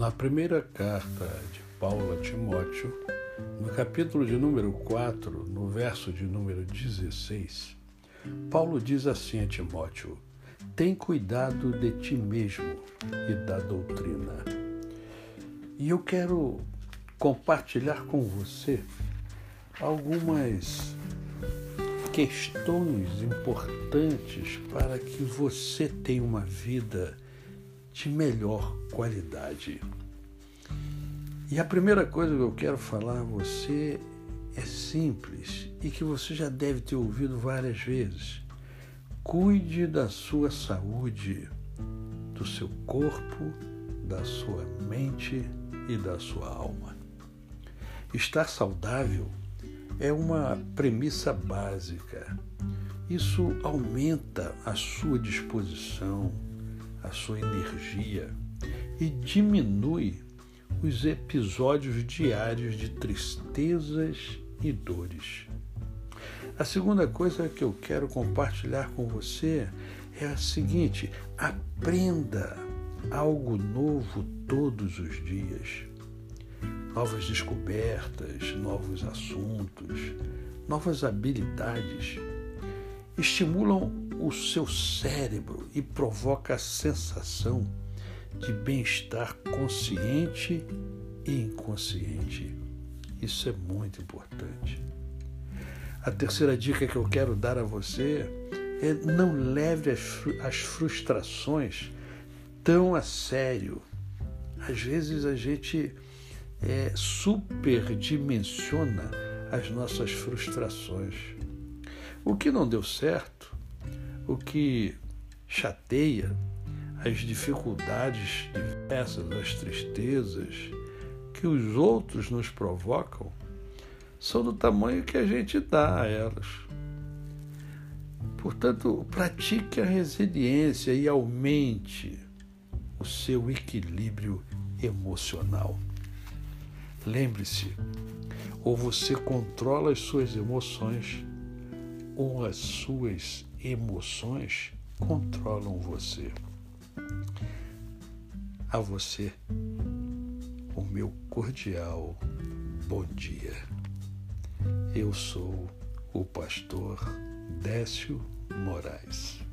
Na primeira carta de Paulo a Timóteo, no capítulo de número 4, no verso de número 16, Paulo diz assim a Timóteo: Tem cuidado de ti mesmo e da doutrina. E eu quero compartilhar com você algumas questões importantes para que você tenha uma vida de melhor qualidade. E a primeira coisa que eu quero falar a você é simples e que você já deve ter ouvido várias vezes. Cuide da sua saúde, do seu corpo, da sua mente e da sua alma. Estar saudável é uma premissa básica. Isso aumenta a sua disposição, a sua energia e diminui os episódios diários de tristezas e dores. A segunda coisa que eu quero compartilhar com você é a seguinte: aprenda algo novo todos os dias novas descobertas, novos assuntos, novas habilidades, estimulam o seu cérebro e provoca a sensação de bem-estar consciente e inconsciente. Isso é muito importante. A terceira dica que eu quero dar a você é não leve as frustrações tão a sério. Às vezes a gente é, superdimensiona as nossas frustrações. O que não deu certo, o que chateia, as dificuldades diversas, as tristezas que os outros nos provocam, são do tamanho que a gente dá a elas. Portanto, pratique a resiliência e aumente o seu equilíbrio emocional. Lembre-se, ou você controla as suas emoções, ou as suas emoções controlam você. A você, o meu cordial bom dia. Eu sou o pastor Décio Moraes.